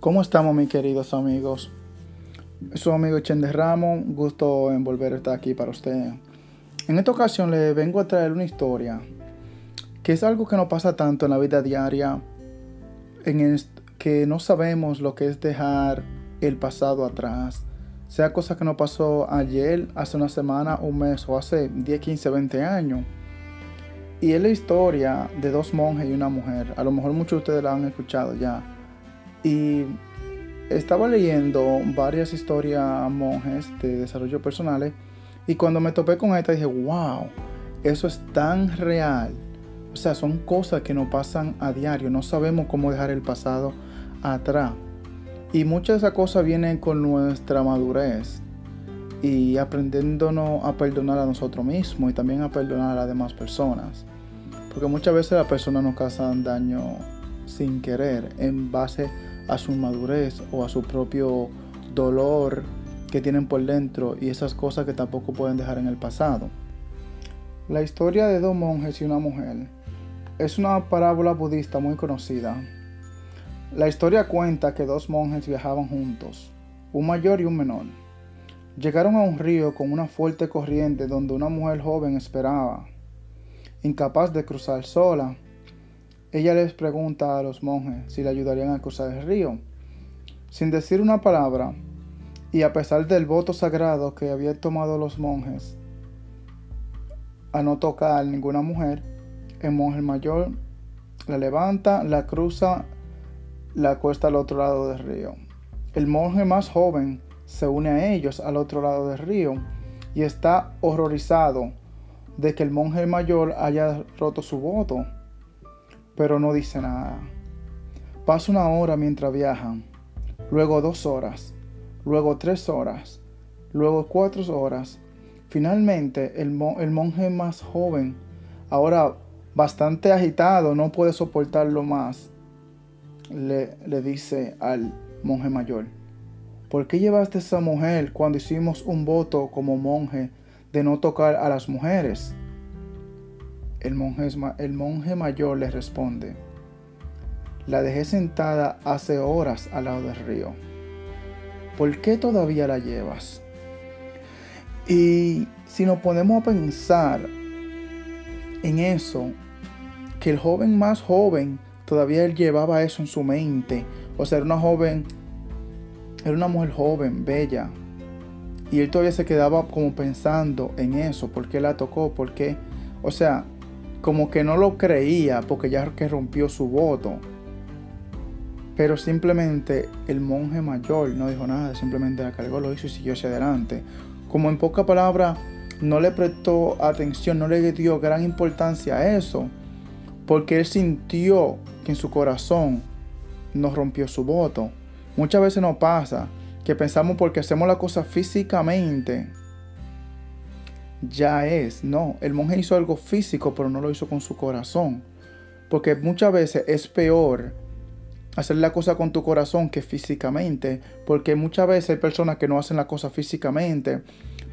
¿Cómo estamos, mis queridos amigos? Su amigo Chen de Ramón, gusto en volver a estar aquí para usted. En esta ocasión le vengo a traer una historia que es algo que no pasa tanto en la vida diaria, que no sabemos lo que es dejar el pasado atrás, sea cosa que no pasó ayer, hace una semana, un mes o hace 10, 15, 20 años. Y es la historia de dos monjes y una mujer. A lo mejor muchos de ustedes la han escuchado ya. Y estaba leyendo varias historias monjes de desarrollo personales. Y cuando me topé con esta dije, wow, eso es tan real. O sea, son cosas que nos pasan a diario. No sabemos cómo dejar el pasado atrás. Y muchas de esas cosas vienen con nuestra madurez y aprendiéndonos a perdonar a nosotros mismos y también a perdonar a las demás personas. Porque muchas veces las personas nos causan daño sin querer en base a su madurez o a su propio dolor que tienen por dentro y esas cosas que tampoco pueden dejar en el pasado. La historia de dos monjes y una mujer es una parábola budista muy conocida. La historia cuenta que dos monjes viajaban juntos, un mayor y un menor. Llegaron a un río con una fuerte corriente donde una mujer joven esperaba. Incapaz de cruzar sola, ella les pregunta a los monjes si le ayudarían a cruzar el río. Sin decir una palabra, y a pesar del voto sagrado que habían tomado los monjes a no tocar ninguna mujer, el monje mayor la levanta, la cruza, la cuesta al otro lado del río. El monje más joven se une a ellos al otro lado del río y está horrorizado de que el monje mayor haya roto su voto pero no dice nada. Pasa una hora mientras viajan, luego dos horas, luego tres horas, luego cuatro horas. Finalmente, el, monje más joven, ahora bastante agitado, no puede soportarlo más, le, le dice al monje mayor, ¿por qué llevaste a esa mujer cuando hicimos un voto como monje de no tocar a las mujeres? El monje, el monje mayor le responde, la dejé sentada hace horas al lado del río. ¿Por qué todavía la llevas? Y si nos ponemos a pensar en eso, que el joven más joven todavía él llevaba eso en su mente. O sea, era una joven, era una mujer joven, bella. Y él todavía se quedaba como pensando en eso, por qué la tocó, por qué. O sea, como que no lo creía porque ya que rompió su voto. Pero simplemente el monje mayor no dijo nada, simplemente la cargó, lo hizo y siguió hacia adelante. Como en pocas palabras, no le prestó atención, no le dio gran importancia a eso, porque él sintió que en su corazón no rompió su voto. Muchas veces nos pasa que pensamos porque hacemos la cosa físicamente, ya es. No, el monje hizo algo físico, pero no lo hizo con su corazón. Porque muchas veces es peor hacer la cosa con tu corazón que físicamente. Porque muchas veces hay personas que no hacen la cosa físicamente,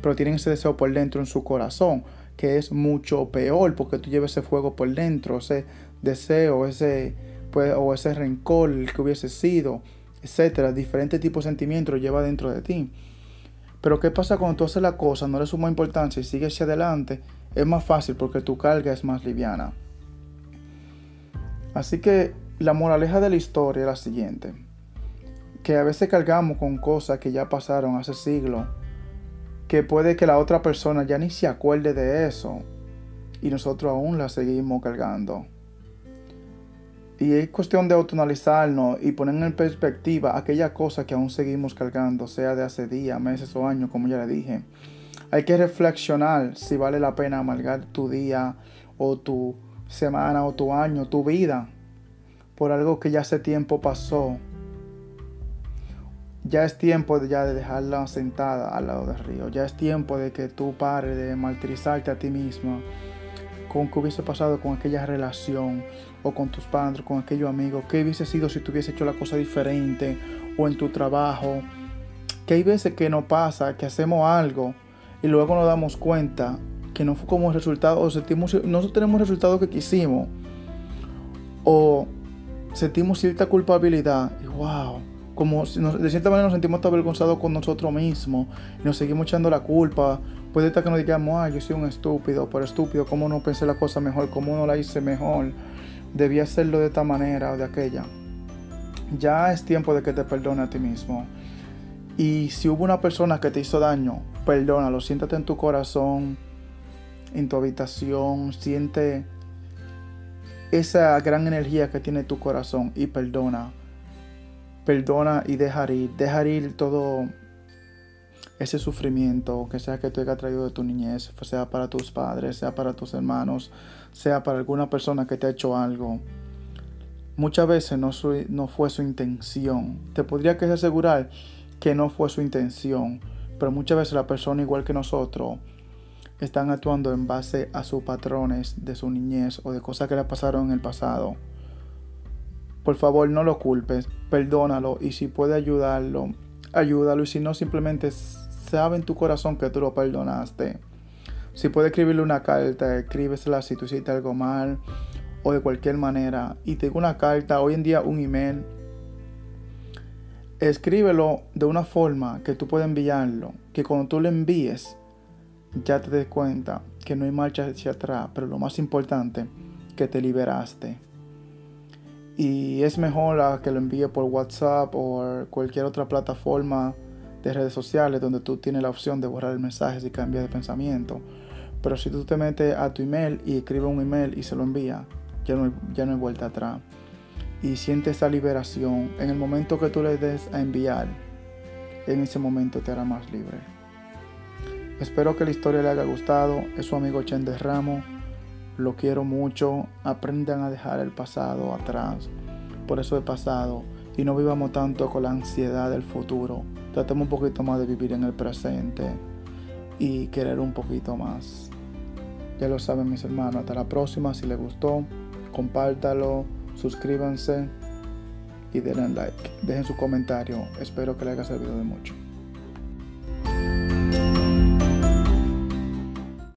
pero tienen ese deseo por dentro en su corazón, que es mucho peor porque tú llevas ese fuego por dentro, ese deseo, ese pues, o ese rencor que hubiese sido, etcétera, diferentes tipos de sentimientos lleva dentro de ti. Pero ¿qué pasa cuando tú haces la cosa, no le suma importancia y sigues hacia adelante? Es más fácil porque tu carga es más liviana. Así que la moraleja de la historia es la siguiente. Que a veces cargamos con cosas que ya pasaron hace siglos. Que puede que la otra persona ya ni se acuerde de eso. Y nosotros aún la seguimos cargando. Y es cuestión de autoanalizarnos y poner en perspectiva aquella cosa que aún seguimos cargando, sea de hace días, meses o años, como ya le dije. Hay que reflexionar si vale la pena amargar tu día o tu semana o tu año, tu vida, por algo que ya hace tiempo pasó. Ya es tiempo de, ya de dejarla sentada al lado del río. Ya es tiempo de que tú pares de martirizarte a ti mismo con qué hubiese pasado con aquella relación o con tus padres, con aquellos amigos, qué hubiese sido si tú hubiese hecho la cosa diferente o en tu trabajo. Que hay veces que nos pasa, que hacemos algo y luego nos damos cuenta que no fue como el resultado, o sentimos, no tenemos el resultado que quisimos, o sentimos cierta culpabilidad y wow, como de cierta manera nos sentimos avergonzados con nosotros mismos y nos seguimos echando la culpa. Puede estar que nos digamos, ah, yo soy un estúpido, por estúpido, ¿cómo no pensé la cosa mejor? ¿Cómo no la hice mejor? Debía hacerlo de esta manera o de aquella. Ya es tiempo de que te perdone a ti mismo. Y si hubo una persona que te hizo daño, perdónalo, siéntate en tu corazón, en tu habitación, siente esa gran energía que tiene tu corazón y perdona. Perdona y dejar ir, dejar ir todo ese sufrimiento que sea que tú hayas traído de tu niñez, sea para tus padres, sea para tus hermanos, sea para alguna persona que te ha hecho algo. Muchas veces no, no fue su intención. Te podría que asegurar que no fue su intención, pero muchas veces la persona igual que nosotros están actuando en base a sus patrones de su niñez o de cosas que le pasaron en el pasado. Por favor, no lo culpes, perdónalo y si puede ayudarlo, ayúdalo y si no, simplemente sabe en tu corazón que tú lo perdonaste. Si puede escribirle una carta, escríbesela si tú hiciste algo mal o de cualquier manera. Y te digo una carta, hoy en día un email. Escríbelo de una forma que tú puedas enviarlo, que cuando tú lo envíes, ya te des cuenta que no hay marcha hacia atrás, pero lo más importante, que te liberaste. Y es mejor que lo envíe por WhatsApp o cualquier otra plataforma de redes sociales donde tú tienes la opción de borrar el mensaje y cambiar de pensamiento. Pero si tú te metes a tu email y escribes un email y se lo envía, ya no, ya no hay vuelta atrás. Y siente esa liberación. En el momento que tú le des a enviar, en ese momento te hará más libre. Espero que la historia le haya gustado. Es su amigo Chen de Ramo. Lo quiero mucho. Aprendan a dejar el pasado atrás. Por eso he pasado. Y no vivamos tanto con la ansiedad del futuro. Tratemos un poquito más de vivir en el presente. Y querer un poquito más. Ya lo saben mis hermanos. Hasta la próxima. Si les gustó, compártalo. Suscríbanse. Y denle like. Dejen su comentario. Espero que les haya servido de mucho.